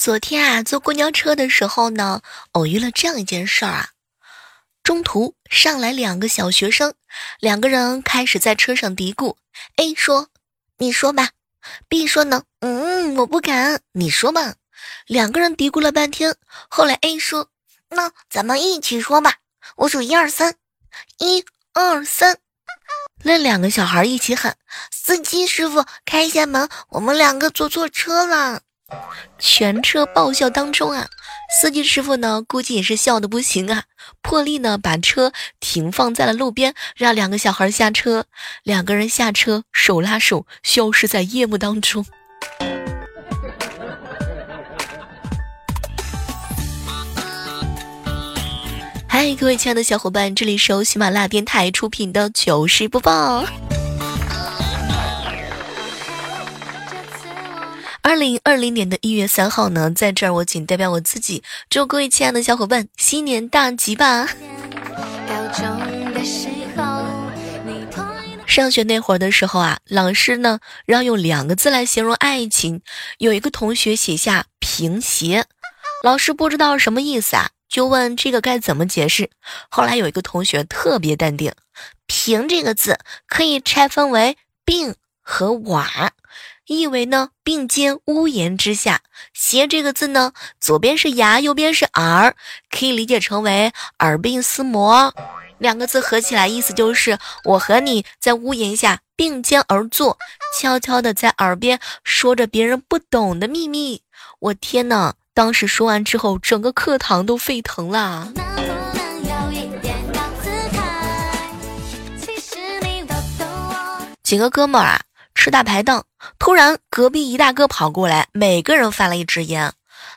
昨天啊，坐公交车的时候呢，偶遇了这样一件事儿啊。中途上来两个小学生，两个人开始在车上嘀咕。A 说：“你说吧。”B 说呢：“嗯，我不敢。”你说吧。两个人嘀咕了半天，后来 A 说：“那咱们一起说吧，我数一二三，一二三。”那两个小孩一起喊：“司机师傅，开一下门，我们两个坐错车了。”全车爆笑当中啊，司机师傅呢估计也是笑的不行啊，破例呢把车停放在了路边，让两个小孩下车。两个人下车，手拉手消失在夜幕当中。嗨，各位亲爱的小伙伴，这里是由喜马拉雅电台出品的糗事播报。二零二零年的一月三号呢，在这儿我仅代表我自己，祝各位亲爱的小伙伴新年大吉吧！上学那会儿的时候啊，老师呢让用两个字来形容爱情，有一个同学写下“平鞋”，老师不知道什么意思啊，就问这个该怎么解释。后来有一个同学特别淡定，“平”这个字可以拆分为“病”和“瓦”。意为呢，并肩屋檐之下。斜这个字呢，左边是牙，右边是耳，可以理解成为耳鬓厮磨。两个字合起来，意思就是我和你在屋檐下并肩而坐，悄悄的在耳边说着别人不懂的秘密。我天呐，当时说完之后，整个课堂都沸腾了。几个哥们儿啊。吃大排档，突然隔壁一大哥跑过来，每个人发了一支烟，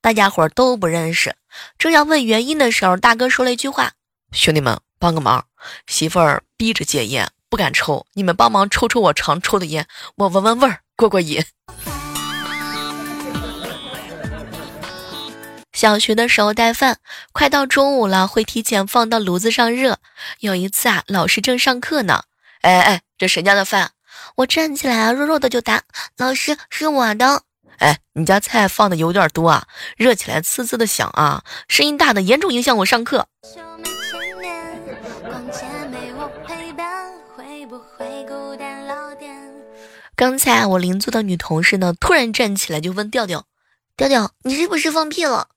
大家伙都不认识。正要问原因的时候，大哥说了一句话：“兄弟们，帮个忙，媳妇儿逼着戒烟，不敢抽，你们帮忙抽抽我常抽的烟，我闻闻味儿，过过瘾。”小学的时候带饭，快到中午了，会提前放到炉子上热。有一次啊，老师正上课呢，哎哎，这谁家的饭？我站起来啊，弱弱的就答：“老师是我的。”哎，你家菜放的有点多啊，热起来呲呲的响啊，声音大的严重影响我上课。刚才我邻座的女同事呢，突然站起来就问调调：“调调，你是不是放屁了？”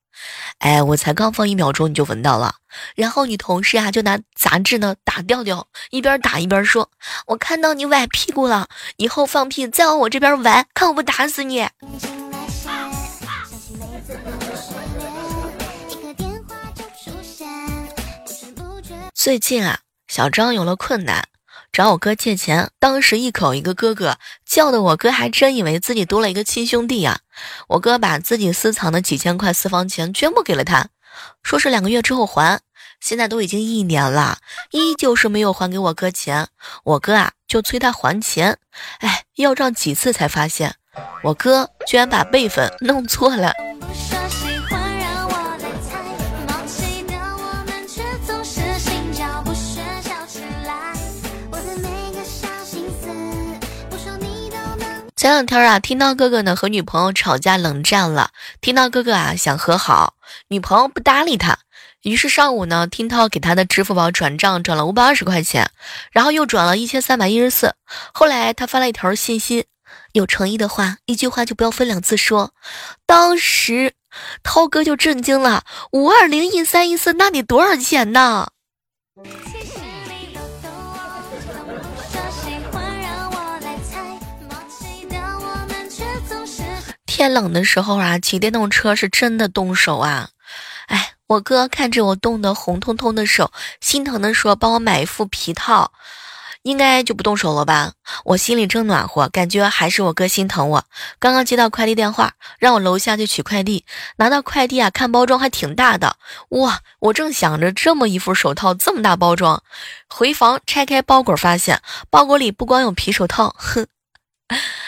哎，我才刚放一秒钟你就闻到了，然后你同事啊就拿杂志呢打调调，一边打一边说：“我看到你崴屁股了，以后放屁再往我这边崴，看我不打死你。”最近啊，小张有了困难。找我哥借钱，当时一口一个哥哥叫的，我哥还真以为自己多了一个亲兄弟呀。我哥把自己私藏的几千块私房钱全部给了他，说是两个月之后还。现在都已经一年了，依旧是没有还给我哥钱。我哥啊就催他还钱，哎，要账几次才发现，我哥居然把辈分弄错了。前两天啊，听到哥哥呢和女朋友吵架冷战了，听到哥哥啊想和好，女朋友不搭理他，于是上午呢，听涛给他的支付宝转账转了五百二十块钱，然后又转了一千三百一十四。后来他发了一条信息，有诚意的话，一句话就不要分两次说。当时涛哥就震惊了，五二零一三一四，那得多少钱呢？天冷的时候啊，骑电动车是真的动手啊！哎，我哥看着我冻得红彤彤的手，心疼的说：“帮我买一副皮套，应该就不动手了吧？”我心里正暖和，感觉还是我哥心疼我。刚刚接到快递电话，让我楼下去取快递。拿到快递啊，看包装还挺大的，哇！我正想着这么一副手套这么大包装，回房拆开包裹，发现包裹里不光有皮手套，哼。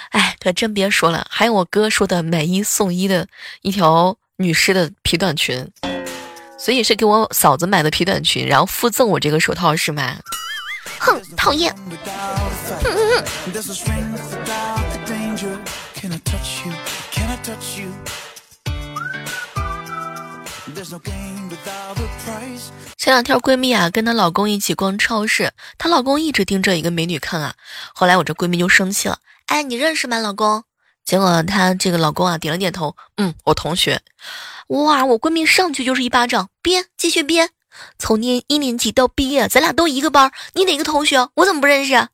哎，可真别说了，还有我哥说的买一送一的一条女士的皮短裙，所以是给我嫂子买的皮短裙，然后附赠我这个手套是吗？哼，讨厌。前两天闺蜜啊跟她老公一起逛超市，她老公一直盯着一个美女看啊。后来我这闺蜜就生气了，哎，你认识吗，老公？结果她这个老公啊点了点头，嗯，我同学。哇，我闺蜜上去就是一巴掌，憋，继续憋。从念一年级到毕业，咱俩都一个班，你哪个同学？我怎么不认识？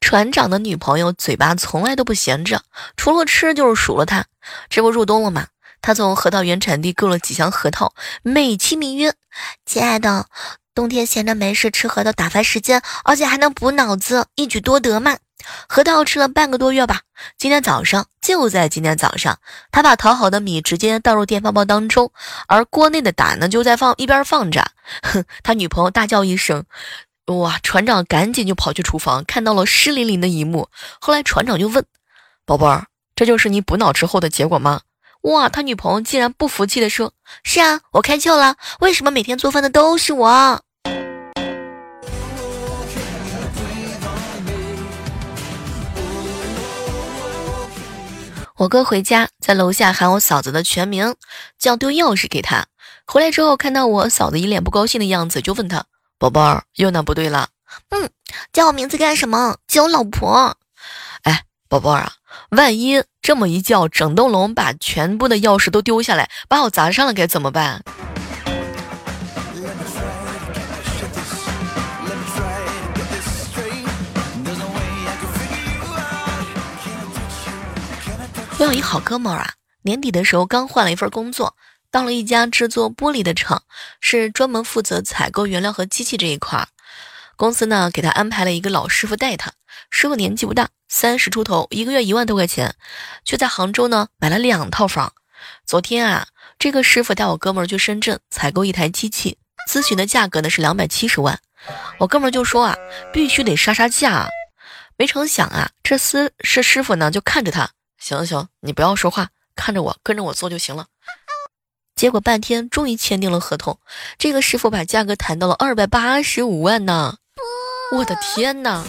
船长的女朋友嘴巴从来都不闲着，除了吃就是数落他。这不入冬了吗？他从核桃原产地购了几箱核桃，美其名曰：“亲爱的，冬天闲着没事吃核桃打发时间，而且还能补脑子，一举多得嘛。”核桃吃了半个多月吧。今天早上，就在今天早上，他把淘好的米直接倒入电饭煲当中，而锅内的胆呢就在放一边放着。哼，他女朋友大叫一声。哇！船长赶紧就跑去厨房，看到了湿淋淋的一幕。后来船长就问：“宝贝儿，这就是你补脑之后的结果吗？”哇！他女朋友竟然不服气的说：“是啊，我开窍了。为什么每天做饭的都是我？”我哥回家，在楼下喊我嫂子的全名，叫丢钥匙给他。回来之后看到我嫂子一脸不高兴的样子，就问他。宝贝儿，又哪不对了？嗯，叫我名字干什么？叫我老婆。哎，宝贝啊，万一这么一叫，整栋楼把全部的钥匙都丢下来，把我砸上了，该怎么办？我有一好哥们儿啊，年底的时候刚换了一份工作。到了一家制作玻璃的厂，是专门负责采购原料和机器这一块儿。公司呢给他安排了一个老师傅带他，师傅年纪不大，三十出头，一个月一万多块钱，却在杭州呢买了两套房。昨天啊，这个师傅带我哥们儿去深圳采购一台机器，咨询的价格呢是两百七十万。我哥们儿就说啊，必须得杀杀价。没成想啊，这师是师傅呢就看着他，行行，你不要说话，看着我，跟着我做就行了。结果半天，终于签订了合同。这个师傅把价格谈到了二百八十五万呢！我的天哪！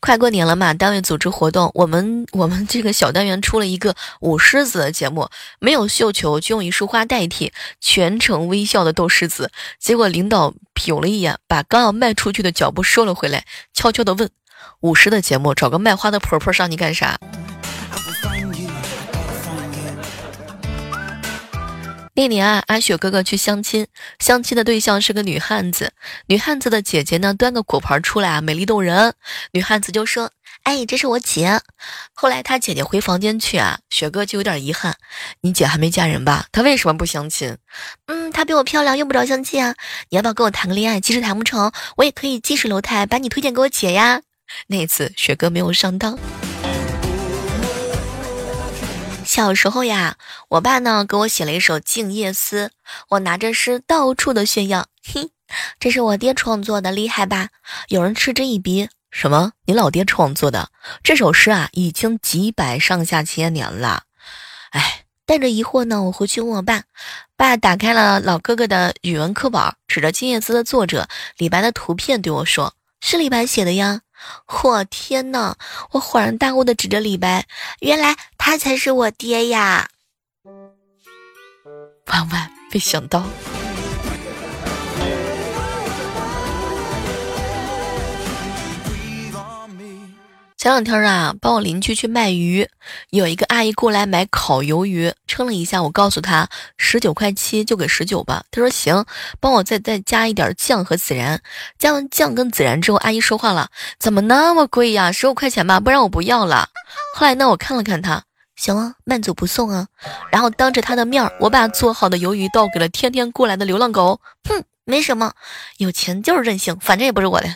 快过年了嘛，单位组织活动，我们我们这个小单元出了一个舞狮子的节目，没有绣球，就用一束花代替，全程微笑的逗狮子。结果领导瞟了一眼，把刚要迈出去的脚步收了回来，悄悄的问：“舞狮的节目，找个卖花的婆婆上你干啥？”那年啊，阿雪哥哥去相亲，相亲的对象是个女汉子。女汉子的姐姐呢，端个果盘出来啊，美丽动人。女汉子就说：“哎，这是我姐。”后来他姐姐回房间去啊，雪哥就有点遗憾：“你姐还没嫁人吧？她为什么不相亲？”嗯，她比我漂亮，用不着相亲啊。你要不要跟我谈个恋爱？即使谈不成，我也可以近水楼台把你推荐给我姐呀。那次雪哥没有上当。小时候呀，我爸呢给我写了一首《静夜思》，我拿着诗到处的炫耀。嘿，这是我爹创作的，厉害吧？有人嗤之以鼻，什么？你老爹创作的这首诗啊，已经几百上下千年了。哎，带着疑惑呢，我回去问我爸。爸打开了老哥哥的语文课本，指着《静夜思》的作者李白的图片对我说：“是李白写的呀。”我天呐！我恍然大悟的指着李白，原来他才是我爹呀！万万没想到。前两天啊，帮我邻居去卖鱼，有一个阿姨过来买烤鱿鱼，称了一下，我告诉她十九块七，就给十九吧。她说行，帮我再再加一点酱和孜然。加完酱跟孜然之后，阿姨说话了，怎么那么贵呀？十五块钱吧，不然我不要了。后来呢，我看了看她，行啊，慢走不送啊。然后当着她的面，我把做好的鱿鱼倒给了天天过来的流浪狗。哼，没什么，有钱就是任性，反正也不是我的。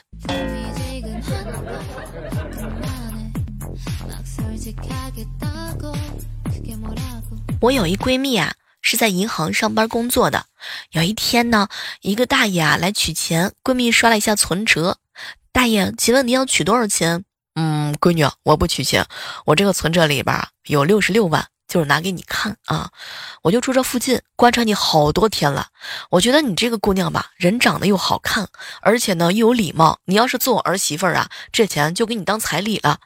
我有一闺蜜啊，是在银行上班工作的。有一天呢，一个大爷啊来取钱，闺蜜刷了一下存折。大爷，请问您要取多少钱？嗯，闺女，我不取钱，我这个存折里边有六十六万，就是拿给你看啊。我就住这附近，观察你好多天了。我觉得你这个姑娘吧，人长得又好看，而且呢又有礼貌。你要是做我儿媳妇儿啊，这钱就给你当彩礼了。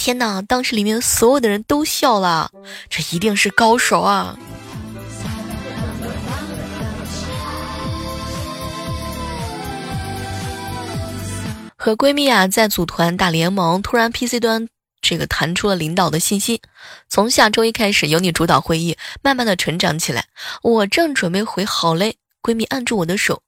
天哪！当时里面所有的人都笑了，这一定是高手啊。和闺蜜啊在组团打联盟，突然 PC 端这个弹出了领导的信息，从下周一开始由你主导会议，慢慢的成长起来。我正准备回好嘞，闺蜜按住我的手，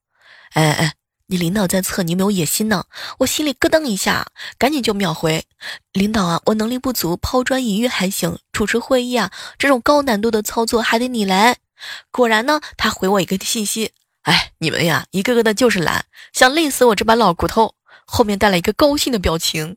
哎哎，你领导在测你有没有野心呢？我心里咯噔一下，赶紧就秒回，领导啊，我能力不足，抛砖引玉还行，主持会议啊这种高难度的操作还得你来。果然呢，他回我一个信息，哎，你们呀一个个的就是懒，想累死我这把老骨头。后面带了一个高兴的表情。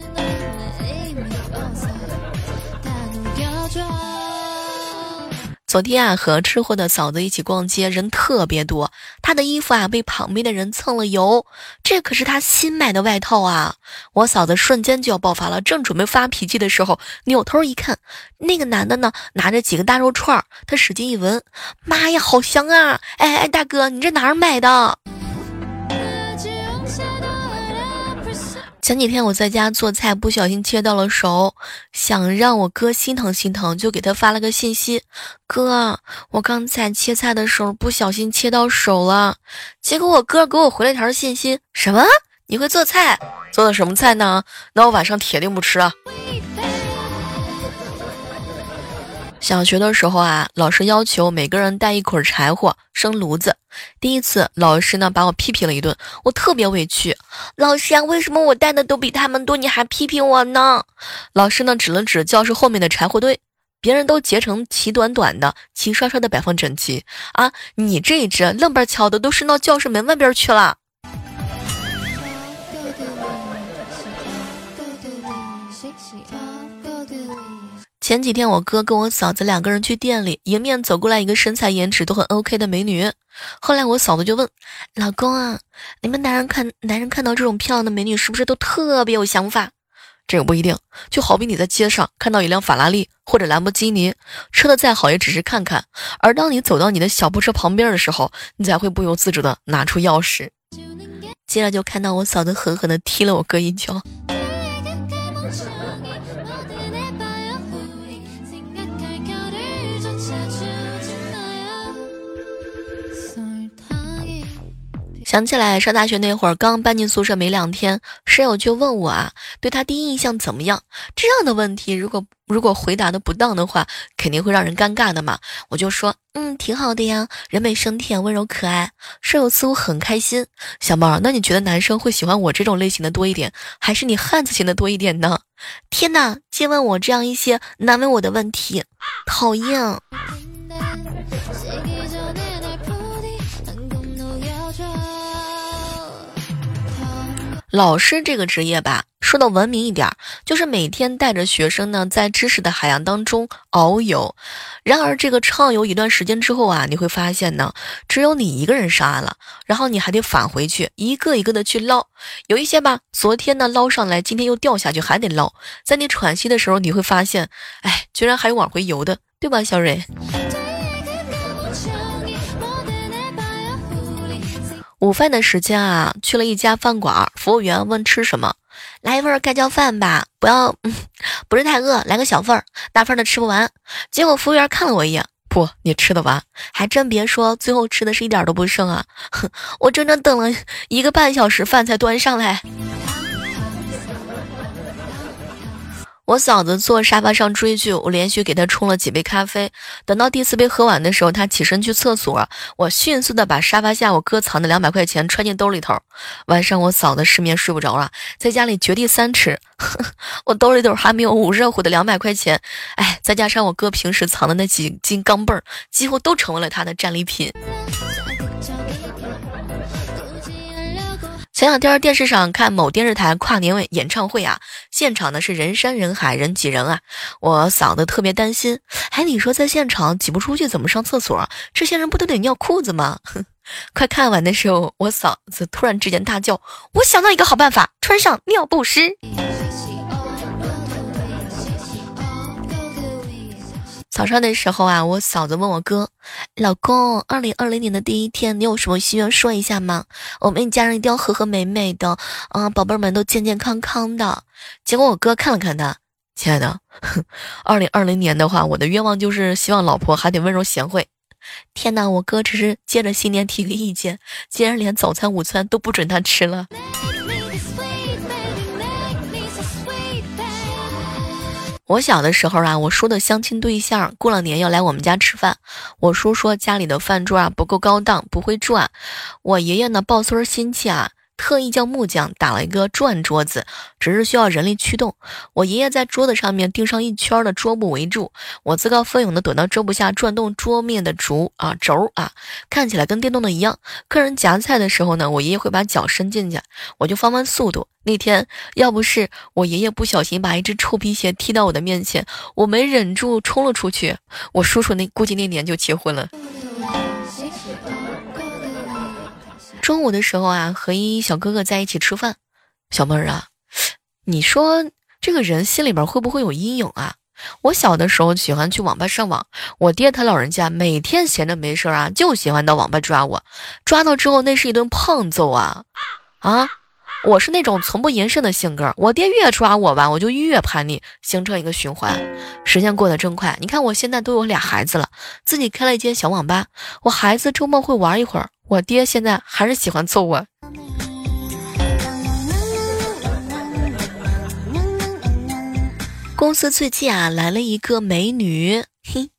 昨天啊，和吃货的嫂子一起逛街，人特别多。她的衣服啊，被旁边的人蹭了油，这可是她新买的外套啊！我嫂子瞬间就要爆发了，正准备发脾气的时候，扭头一看，那个男的呢，拿着几个大肉串儿，他使劲一闻，妈呀，好香啊！哎哎，大哥，你这哪儿买的？前几天我在家做菜，不小心切到了手，想让我哥心疼心疼，就给他发了个信息：“哥，我刚才切菜的时候不小心切到手了。”结果我哥给我回了条信息：“什么？你会做菜？做的什么菜呢？那我晚上铁定不吃啊。”小学的时候啊，老师要求每个人带一捆柴火生炉子。第一次，老师呢把我批评了一顿，我特别委屈。老师啊，为什么我带的都比他们多，你还批评我呢？老师呢指了指教室后面的柴火堆，别人都结成齐短短的、齐刷刷的摆放整齐啊，你这一只愣巴敲的都伸到教室门外边去了。前几天我哥跟我嫂子两个人去店里，迎面走过来一个身材颜值都很 OK 的美女。后来我嫂子就问老公啊，你们男人看男人看到这种漂亮的美女，是不是都特别有想法？这个不一定，就好比你在街上看到一辆法拉利或者兰博基尼，车的再好也只是看看，而当你走到你的小破车旁边的时候，你才会不由自主的拿出钥匙。接着就看到我嫂子狠狠的踢了我哥一脚。想起来上大学那会儿，刚搬进宿舍没两天，室友就问我啊，对他第一印象怎么样？这样的问题，如果如果回答的不当的话，肯定会让人尴尬的嘛。我就说，嗯，挺好的呀，人美声甜，温柔可爱。室友似乎很开心。小猫，那你觉得男生会喜欢我这种类型的多一点，还是你汉子型的多一点呢？天哪，竟问我这样一些难为我的问题，讨厌。老师这个职业吧，说的文明一点，就是每天带着学生呢，在知识的海洋当中遨游。然而，这个畅游一段时间之后啊，你会发现呢，只有你一个人上岸了，然后你还得返回去，一个一个的去捞。有一些吧，昨天呢捞上来，今天又掉下去，还得捞。在你喘息的时候，你会发现，哎，居然还有往回游的，对吧，小蕊？午饭的时间啊，去了一家饭馆，服务员问吃什么，来一份盖浇饭吧，不要，不是太饿，来个小份儿，大份的吃不完。结果服务员看了我一眼，不，你吃得完，还真别说，最后吃的是一点都不剩啊，哼，我整整等了一个半小时，饭才端上来。我嫂子坐沙发上追剧，我连续给她冲了几杯咖啡。等到第四杯喝完的时候，她起身去厕所，我迅速的把沙发下我哥藏的两百块钱揣进兜里头。晚上我嫂子失眠睡不着了，在家里掘地三尺，我兜里头还没有捂热乎的两百块钱。哎，再加上我哥平时藏的那几斤钢镚儿，几乎都成为了他的战利品。前两天电视上看某电视台跨年演唱会啊，现场呢是人山人海，人挤人啊。我嫂子特别担心，哎，你说在现场挤不出去怎么上厕所？这些人不都得尿裤子吗？快看完的时候，我嫂子突然之间大叫：“我想到一个好办法，穿上尿不湿。”早上的时候啊，我嫂子问我哥：“老公，二零二零年的第一天，你有什么心愿说一下吗？我们一家人一定要和和美美的，嗯，宝贝们都健健康康的。”结果我哥看了看他，亲爱的，二零二零年的话，我的愿望就是希望老婆还得温柔贤惠。天哪，我哥只是借着新年提个意见，竟然连早餐、午餐都不准他吃了。我小的时候啊，我叔的相亲对象过了年要来我们家吃饭。我叔说家里的饭桌啊不够高档，不会转。我爷爷呢抱孙儿心切啊。特意叫木匠打了一个转桌子，只是需要人力驱动。我爷爷在桌子上面钉上一圈的桌布围住，我自告奋勇的躲到桌布下转动桌面的轴啊轴啊，看起来跟电动的一样。客人夹菜的时候呢，我爷爷会把脚伸进去，我就放慢速度。那天要不是我爷爷不小心把一只臭皮鞋踢到我的面前，我没忍住冲了出去，我叔叔那估计那年就结婚了。中午的时候啊，和一小哥哥在一起吃饭。小妹儿啊，你说这个人心里边会不会有阴影啊？我小的时候喜欢去网吧上网，我爹他老人家每天闲着没事啊，就喜欢到网吧抓我，抓到之后那是一顿胖揍啊啊！我是那种从不言胜的性格，我爹越抓我吧，我就越叛逆，形成一个循环。时间过得真快，你看我现在都有俩孩子了，自己开了一间小网吧，我孩子周末会玩一会儿。我爹现在还是喜欢揍我。公司最近啊来了一个美女，嘿，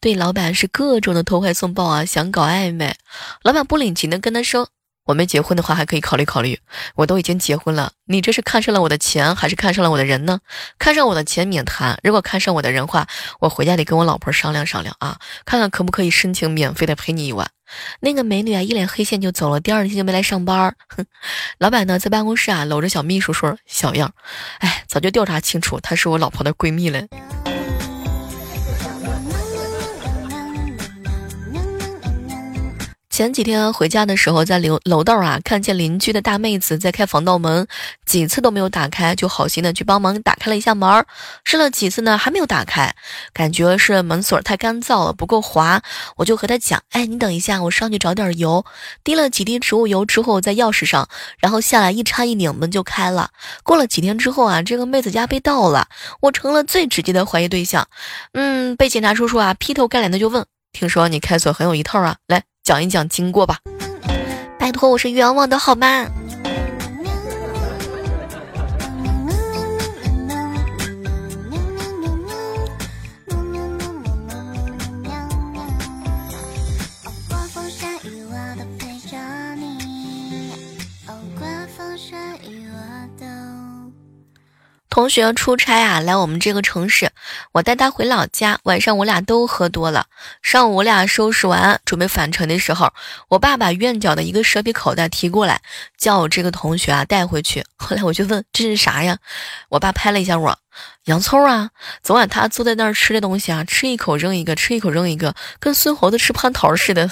对老板是各种的投怀送抱啊，想搞暧昧。老板不领情的跟他说。我没结婚的话，还可以考虑考虑。我都已经结婚了，你这是看上了我的钱，还是看上了我的人呢？看上我的钱免谈，如果看上我的人话，我回家得跟我老婆商量商量啊，看看可不可以申请免费的陪你一晚。那个美女啊，一脸黑线就走了，第二天就没来上班。哼，老板呢，在办公室啊，搂着小秘书说：“小样，哎，早就调查清楚，她是我老婆的闺蜜了。”前几天回家的时候，在楼楼道啊，看见邻居的大妹子在开防盗门，几次都没有打开，就好心的去帮忙打开了一下门，试了几次呢，还没有打开，感觉是门锁太干燥了，不够滑。我就和他讲，哎，你等一下，我上去找点油，滴了几滴植物油之后在钥匙上，然后下来一插一拧，门就开了。过了几天之后啊，这个妹子家被盗了，我成了最直接的怀疑对象。嗯，被警察叔叔啊劈头盖脸的就问，听说你开锁很有一套啊，来。讲一讲经过吧，拜托，我是冤枉的好吗？同学出差啊，来我们这个城市，我带他回老家。晚上我俩都喝多了，上午我俩收拾完准备返程的时候，我爸把院角的一个蛇皮口袋提过来，叫我这个同学啊带回去。后来我就问这是啥呀？我爸拍了一下我，洋葱啊。昨晚他坐在那儿吃的东西啊，吃一口扔一个，吃一口扔一个，跟孙猴子吃蟠桃似的。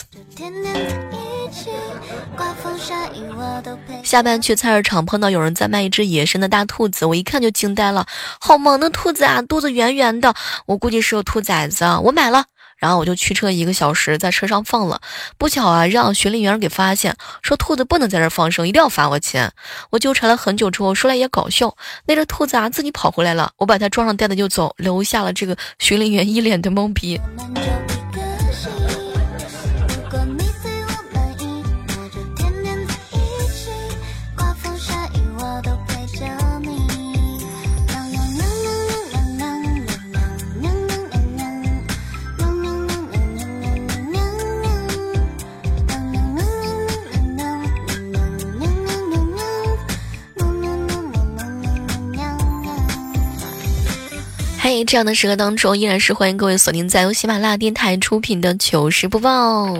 下班去菜市场，碰到有人在卖一只野生的大兔子，我一看就惊呆了，好萌的兔子啊，肚子圆圆的，我估计是个兔崽子，我买了。然后我就驱车一个小时，在车上放了，不巧啊，让巡林员给发现，说兔子不能在这放生，一定要罚我钱。我纠缠了很久之后，说来也搞笑，那只兔子啊自己跑回来了，我把它装上袋子就走，留下了这个巡林员一脸的懵逼。这样的时刻当中，依然是欢迎各位锁定在由喜马拉雅电台出品的糗事播报。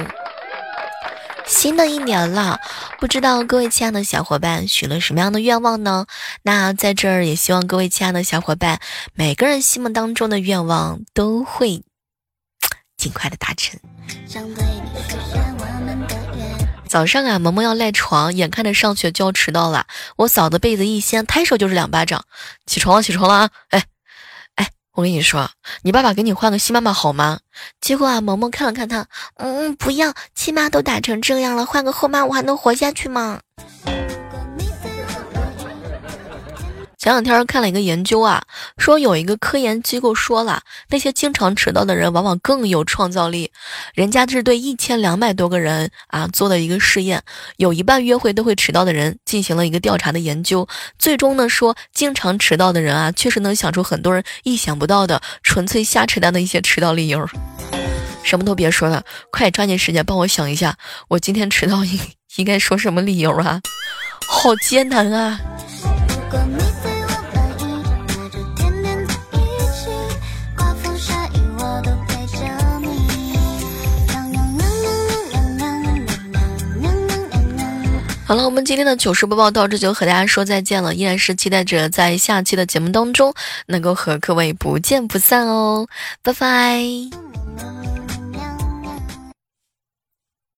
新的一年了，不知道各位亲爱的小伙伴许了什么样的愿望呢？那在这儿也希望各位亲爱的小伙伴，每个人心目当中的愿望都会尽快的达成。早上啊，萌萌要赖床，眼看着上学就要迟到了，我嫂子被子一掀，抬手就是两巴掌，起床了，起床了啊！哎。我跟你说，你爸爸给你换个新妈妈好吗？结果啊，萌萌看了看他，嗯，不要，亲妈都打成这样了，换个后妈我还能活下去吗？前两天看了一个研究啊，说有一个科研机构说了，那些经常迟到的人往往更有创造力。人家是对一千两百多个人啊做的一个试验，有一半约会都会迟到的人进行了一个调查的研究，最终呢说，经常迟到的人啊，确实能想出很多人意想不到的纯粹瞎扯淡的一些迟到理由。什么都别说了，快抓紧时间帮我想一下，我今天迟到应应该说什么理由啊？好艰难啊！好了，我们今天的糗事播报到这就和大家说再见了，依然是期待着在下期的节目当中能够和各位不见不散哦，拜拜。